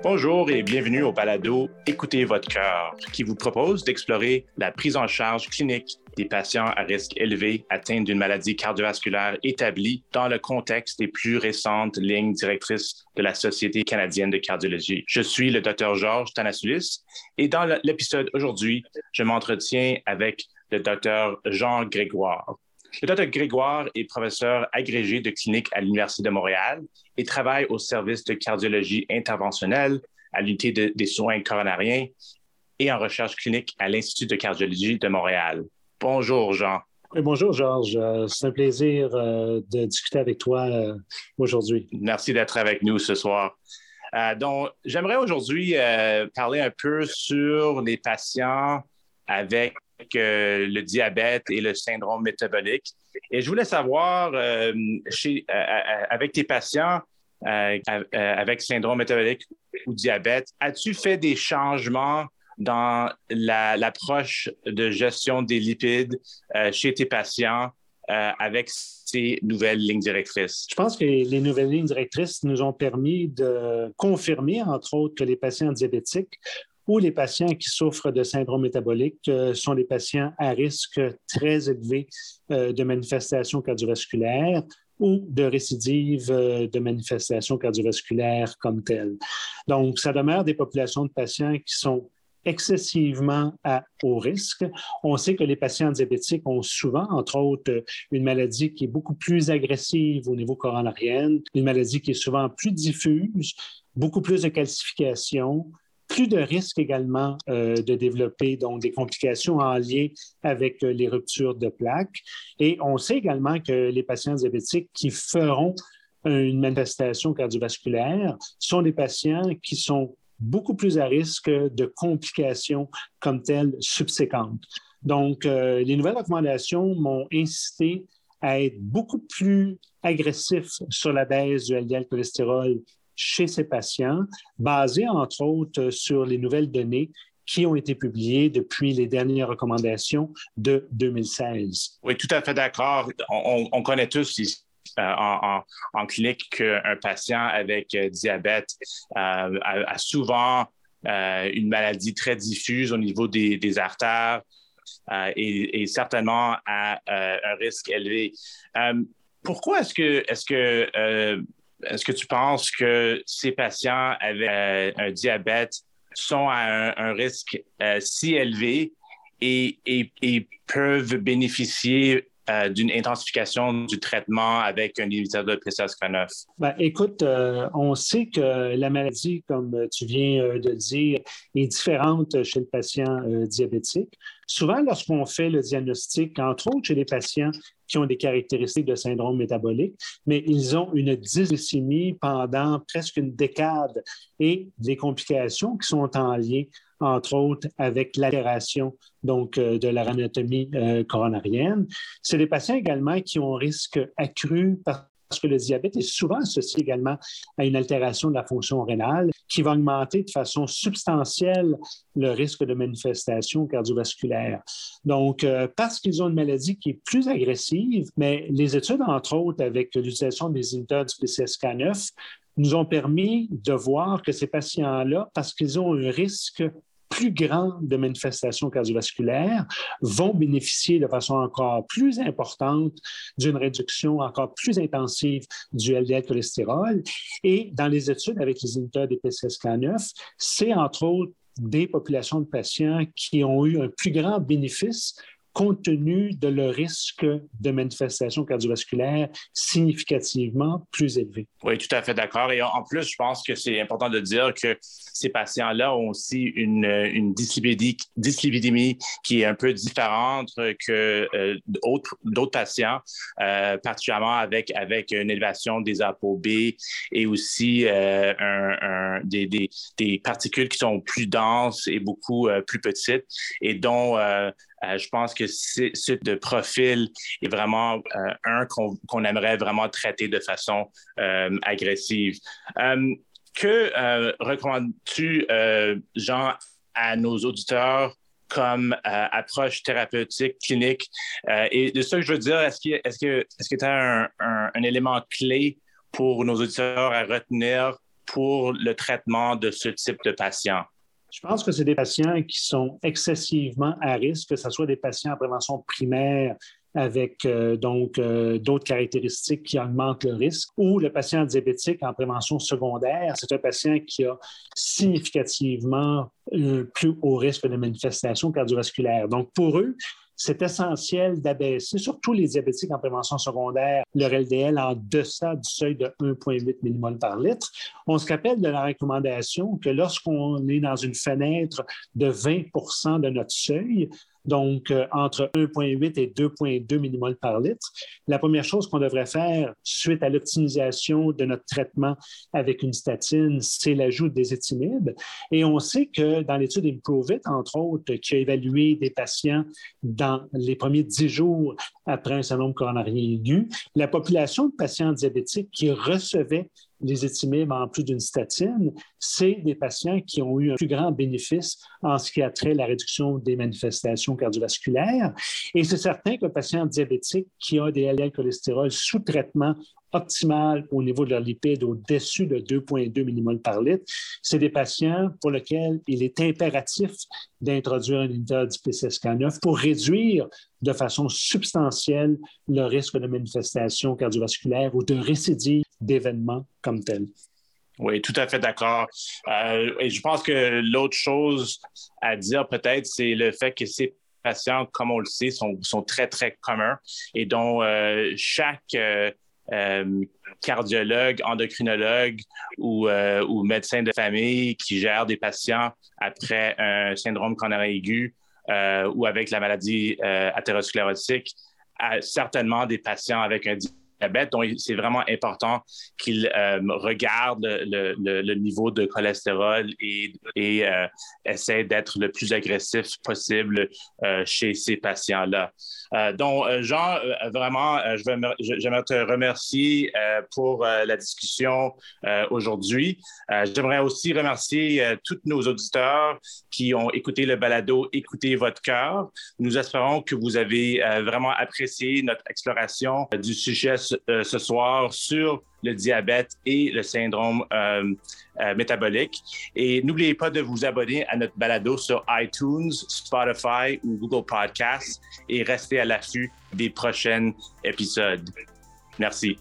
Bonjour et bienvenue au balado Écoutez votre cœur, qui vous propose d'explorer la prise en charge clinique des patients à risque élevé atteints d'une maladie cardiovasculaire établie dans le contexte des plus récentes lignes directrices de la Société canadienne de cardiologie. Je suis le Dr Georges Tanasulis et dans l'épisode aujourd'hui, je m'entretiens avec le Dr Jean Grégoire. Le Dr Grégoire est professeur agrégé de clinique à l'Université de Montréal et travaille au service de cardiologie interventionnelle à l'unité des soins coronariens et en recherche clinique à l'Institut de cardiologie de Montréal. Bonjour, Jean. bonjour, Georges. Euh, c'est un plaisir euh, de discuter avec toi euh, aujourd'hui. Merci d'être avec nous ce soir. donc, j'aimerais aujourd'hui parler un peu sur les patients avec le diabète et le syndrome métabolique. Et je voulais savoir, euh, chez, euh, euh, avec tes patients avec syndrome métabolique ou diabète, as-tu fait des changements dans l'approche de gestion des lipides chez tes patients avec ces nouvelles lignes directrices? Je pense que les nouvelles lignes directrices nous ont permis de confirmer, entre autres, que les patients diabétiques ou les patients qui souffrent de syndrome métabolique euh, sont des patients à risque très élevé euh, de manifestations cardiovasculaires ou de récidives euh, de manifestations cardiovasculaires comme telles. Donc, ça demeure des populations de patients qui sont excessivement à haut risque. On sait que les patients diabétiques ont souvent, entre autres, une maladie qui est beaucoup plus agressive au niveau coronarien, une maladie qui est souvent plus diffuse, beaucoup plus de calcification, plus de risques également euh, de développer donc des complications en lien avec euh, les ruptures de plaques. Et on sait également que les patients diabétiques qui feront une manifestation cardiovasculaire sont des patients qui sont beaucoup plus à risque de complications comme telles subséquentes. Donc, euh, les nouvelles recommandations m'ont incité à être beaucoup plus agressif sur la baisse du LDL cholestérol chez ces patients, basé entre autres sur les nouvelles données qui ont été publiées depuis les dernières recommandations de 2016. Oui, tout à fait d'accord. On, connaît tous euh, en, clinique qu'un patient avec euh, diabète euh, a, souvent une maladie très diffuse au niveau des, artères et, certainement a un risque élevé. pourquoi est-ce que, est -ce que est-ce que tu penses que ces patients avec euh, un diabète sont à un, risque euh, si élevé et, peuvent bénéficier euh, d'une intensification du traitement avec un inhibiteur de PCSK9? Ben, écoute, on sait que la maladie, comme tu viens de dire, est différente chez le patient diabétique. Souvent, lorsqu'on fait le diagnostic, entre autres chez les patients qui ont des caractéristiques de syndrome métabolique, mais ils ont une dysglycémie pendant presque une décade et des complications qui sont en lien, entre autres, avec l'altération euh, de la anatomie euh, coronarienne. C'est des patients également qui ont un risque accru parce que le diabète est souvent associé également à une altération de la fonction rénale qui va augmenter de façon substantielle le risque de manifestation cardiovasculaire. Donc, euh, parce qu'ils ont une maladie qui est plus agressive, mais les études, entre autres, avec l'utilisation des inhibiteurs du PCSK9, nous ont permis de voir que ces patients-là, parce qu'ils ont un risque plus grands de manifestations cardiovasculaires vont bénéficier de façon encore plus importante d'une réduction encore plus intensive du LDL cholestérol. Et dans les études avec les inhibiteurs des PCSK9, c'est entre autres des populations de patients qui ont eu un plus grand bénéfice compte tenu de leur risque de manifestation cardiovasculaire significativement plus élevé. Oui, tout à fait d'accord. Et en plus, je pense que c'est important de dire que ces patients-là ont aussi une, une dyslipidémie qui est un peu différente que euh, d'autres patients, euh, particulièrement avec, avec une élévation des ApoB et aussi euh, des, des, des, particules qui sont plus denses et beaucoup plus petites et dont euh, je pense que ce profil est vraiment euh, un qu'on aimerait vraiment traiter de façon euh, agressive. que recommandes-tu, Jean, à nos auditeurs comme approche thérapeutique clinique? et de ce que je veux dire, est-ce que tu as un, élément clé pour nos auditeurs à retenir pour le traitement de ce type de patients? Je pense que c'est des patients qui sont excessivement à risque, que ce soit des patients en prévention primaire avec euh, donc euh, d'autres caractéristiques qui augmentent le risque, ou le patient diabétique en prévention secondaire, c'est un patient qui a significativement un plus haut risque de manifestations cardiovasculaires. Donc, pour eux, c'est essentiel d'abaisser, surtout les diabétiques en prévention secondaire, leur LDL en deçà du seuil de 1,8 mmol par litre. On se rappelle de la recommandation que lorsqu'on est dans une fenêtre de 20% de notre seuil, donc euh, entre 1,8 et 2,2 mmol par litre. La première chose qu'on devrait faire suite à l'optimisation de notre traitement avec une statine, c'est l'ajout des étimibes. Et on sait que dans l'étude Improvit, entre autres, qui a évalué des patients dans les premiers 10 jours après un syndrome coronarien aigu, la population de patients diabétiques qui recevaient les étimibes en plus d'une statine, c'est des patients qui ont eu un plus grand bénéfice en ce qui a trait à la réduction des manifestations cardiovasculaires. Et c'est certain qu'un patient diabétique qui a des LDL cholestérol sous traitement optimal au niveau de leurs lipides au-dessus de 2,2 mmol par litre, c'est des patients pour lesquels il est impératif d'introduire un inhibiteur du PCSK9 pour réduire de façon substantielle le risque de manifestation cardiovasculaire ou de récidive d'événements comme tel. Oui, tout à fait d'accord. Euh, et je pense que l'autre chose à dire peut-être, c'est le fait que ces patients, comme on le sait, sont, sont très, très communs et dont euh, chaque euh, cardiologue, endocrinologue ou, médecin de famille qui gère des patients après un syndrome coronaire aigu ou avec la maladie athérosclérotique a certainement des patients avec un donc, c'est vraiment important qu'il euh, regarde le, niveau de cholestérol et, et euh, essaie d'être le plus agressif possible euh, chez ces patients-là. donc, Jean, vraiment, j'aimerais te remercier pour la discussion aujourd'hui. j'aimerais aussi remercier tous nos auditeurs qui ont écouté le balado Écoutez votre cœur. Nous espérons que vous avez vraiment apprécié notre exploration du sujet euh, ce soir sur le diabète et le syndrome euh, euh, métabolique. Et n'oubliez pas de vous abonner à notre balado sur iTunes, Spotify ou Google Podcasts et restez à l'affût des prochains épisodes. Merci.